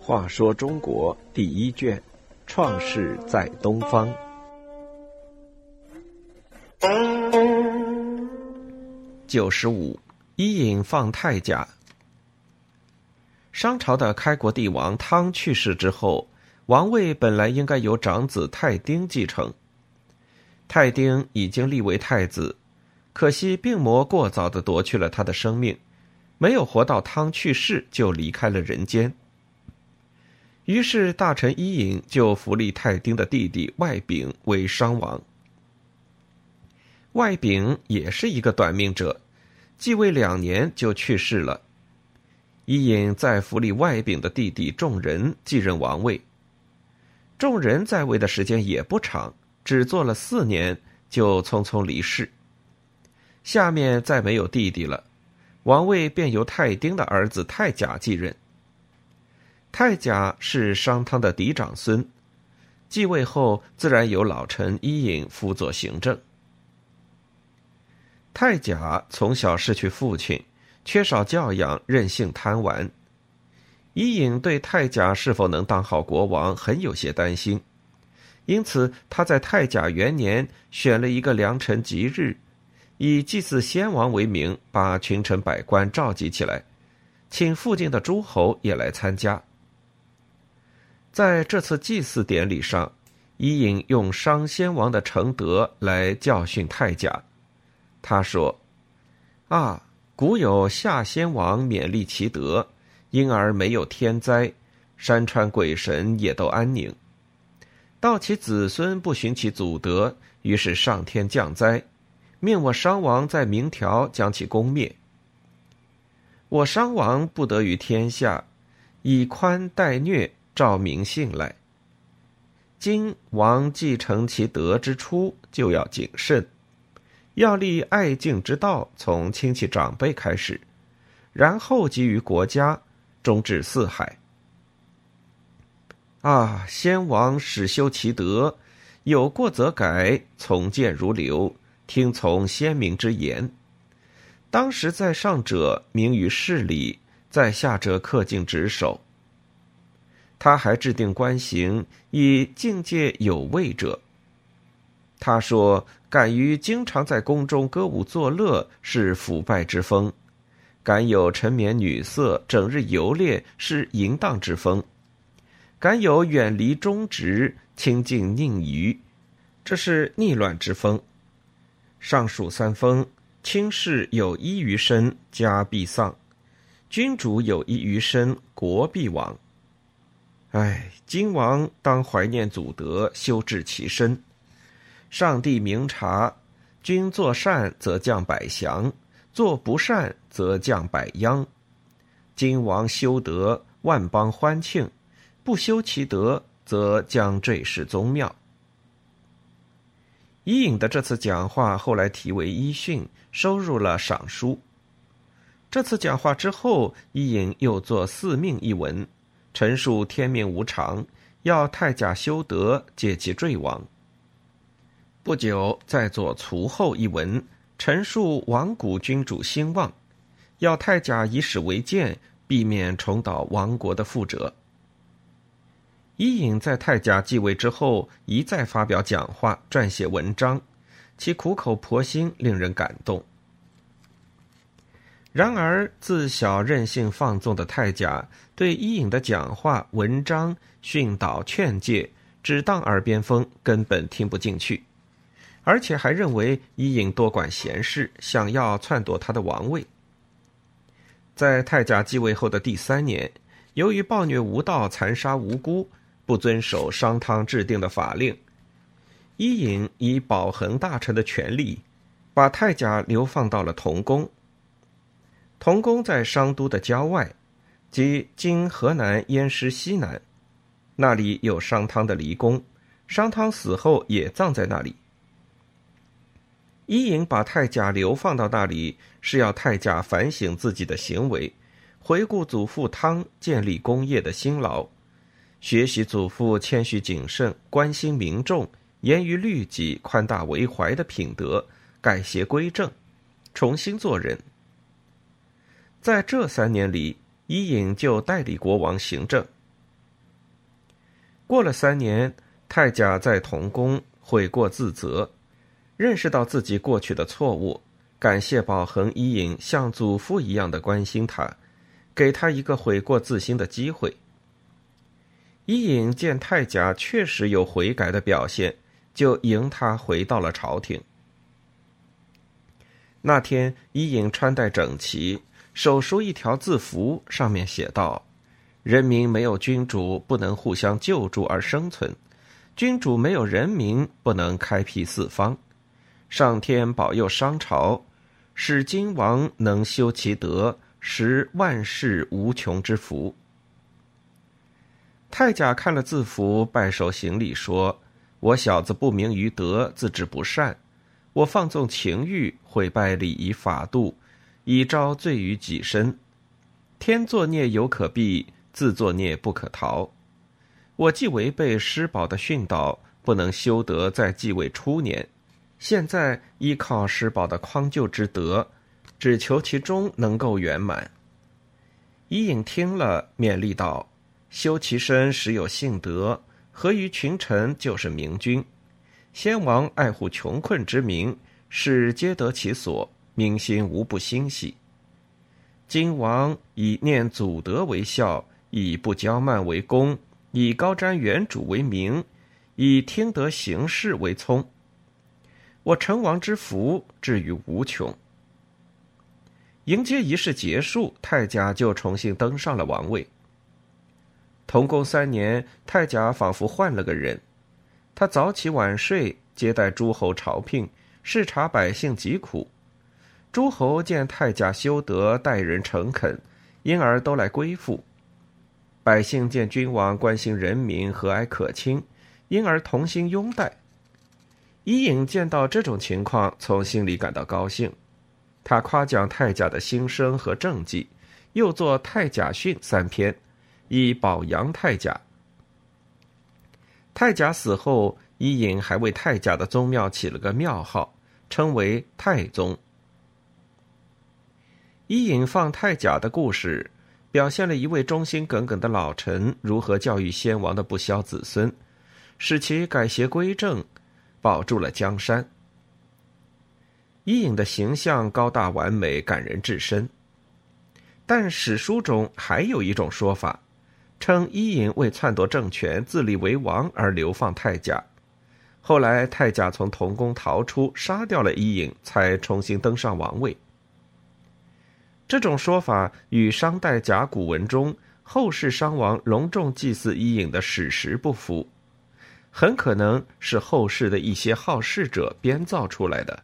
话说中国第一卷，创世在东方。九十五，伊尹放太甲。商朝的开国帝王汤去世之后，王位本来应该由长子太丁继承。太丁已经立为太子，可惜病魔过早的夺去了他的生命，没有活到汤去世就离开了人间。于是大臣伊尹就扶立太丁的弟弟外丙为商王。外丙也是一个短命者，继位两年就去世了。伊尹在扶立外丙的弟弟众人继任王位。众人在位的时间也不长，只做了四年就匆匆离世。下面再没有弟弟了，王位便由太丁的儿子太甲继任。太甲是商汤的嫡长孙，继位后自然由老臣伊尹辅佐行政。太甲从小失去父亲，缺少教养，任性贪玩。伊尹对太甲是否能当好国王很有些担心，因此他在太甲元年选了一个良辰吉日，以祭祀先王为名，把群臣百官召集起来，请附近的诸侯也来参加。在这次祭祀典礼上，伊尹用商先王的承德来教训太甲。他说：“啊，古有夏先王勉励其德，因而没有天灾，山川鬼神也都安宁。到其子孙不循其祖德，于是上天降灾，命我商王在明条将其攻灭。我商王不得于天下，以宽待虐，照民性来。今王继承其德之初，就要谨慎。”要立爱敬之道，从亲戚长辈开始，然后给予国家，终至四海。啊！先王始修其德，有过则改，从谏如流，听从先民之言。当时在上者明于事理，在下者恪尽职守。他还制定官刑，以境界有位者。他说：“敢于经常在宫中歌舞作乐，是腐败之风；敢有沉湎女色，整日游猎，是淫荡之风；敢有远离忠直，亲近佞愚，这是逆乱之风。上述三风，卿士有一于身，家必丧；君主有一于身，国必亡。唉，今王当怀念祖德，修治其身。”上帝明察，君作善则降百祥，作不善则降百殃。今王修德，万邦欢庆；不修其德，则将坠世宗庙。伊尹的这次讲话后来题为《伊训》，收入了《赏书》。这次讲话之后，伊尹又作《四命》一文，陈述天命无常，要太甲修德，解其坠亡。不久，再作《卒后》一文，陈述亡古君主兴旺，要太甲以史为鉴，避免重蹈亡国的覆辙。伊尹在太甲继位之后，一再发表讲话、撰写文章，其苦口婆心，令人感动。然而，自小任性放纵的太甲，对伊尹的讲话、文章、训导、劝诫，只当耳边风，根本听不进去。而且还认为伊尹多管闲事，想要篡夺他的王位。在太甲继位后的第三年，由于暴虐无道、残杀无辜，不遵守商汤制定的法令，伊尹以保衡大臣的权力，把太甲流放到了同宫。同宫在商都的郊外，即今河南偃师西南，那里有商汤的离宫，商汤死后也葬在那里。伊尹把太甲流放到那里，是要太甲反省自己的行为，回顾祖父汤建立功业的辛劳，学习祖父谦虚谨慎、关心民众、严于律己、宽大为怀的品德，改邪归正，重新做人。在这三年里，伊尹就代理国王行政。过了三年，太甲在同宫悔过自责，认识到自己过去的错误，感谢保恒伊尹像祖父一样的关心他，给他一个悔过自新的机会。伊尹见太甲确实有悔改的表现，就迎他回到了朝廷。那天，伊尹穿戴整齐。手书一条字符，上面写道：“人民没有君主，不能互相救助而生存；君主没有人民，不能开辟四方。上天保佑商朝，使君王能修其德，实万世无穷之福。”太甲看了字符，拜手行礼说：“我小子不明于德，自知不善，我放纵情欲，毁败礼仪法度。”以招罪于己身，天作孽犹可避，自作孽不可逃。我既违背师宝的训导，不能修德在继位初年，现在依靠师宝的匡救之德，只求其中能够圆满。伊尹听了，勉励道：“修其身，实有信德，合于群臣，就是明君。先王爱护穷困之民，使皆得其所。”民心无不欣喜。今王以念祖德为孝，以不骄慢为功，以高瞻远瞩为名，以听得行事为聪。我成王之福至于无穷。迎接仪式结束，太甲就重新登上了王位。同工三年，太甲仿佛换了个人，他早起晚睡，接待诸侯朝聘，视察百姓疾苦。诸侯见太甲修德，待人诚恳，因而都来归附；百姓见君王关心人民，和蔼可亲，因而同心拥戴。伊尹见到这种情况，从心里感到高兴，他夸奖太甲的心声和政绩，又作《太甲训》三篇，以保杨太甲。太甲死后，伊尹还为太甲的宗庙起了个庙号，称为太宗。伊尹放太甲的故事，表现了一位忠心耿耿的老臣如何教育先王的不肖子孙，使其改邪归正，保住了江山。伊尹的形象高大完美，感人至深。但史书中还有一种说法，称伊尹为篡夺政权、自立为王而流放太甲，后来太甲从同宫逃出，杀掉了伊尹，才重新登上王位。这种说法与商代甲骨文中后世商王隆重祭祀伊尹的史实不符，很可能是后世的一些好事者编造出来的。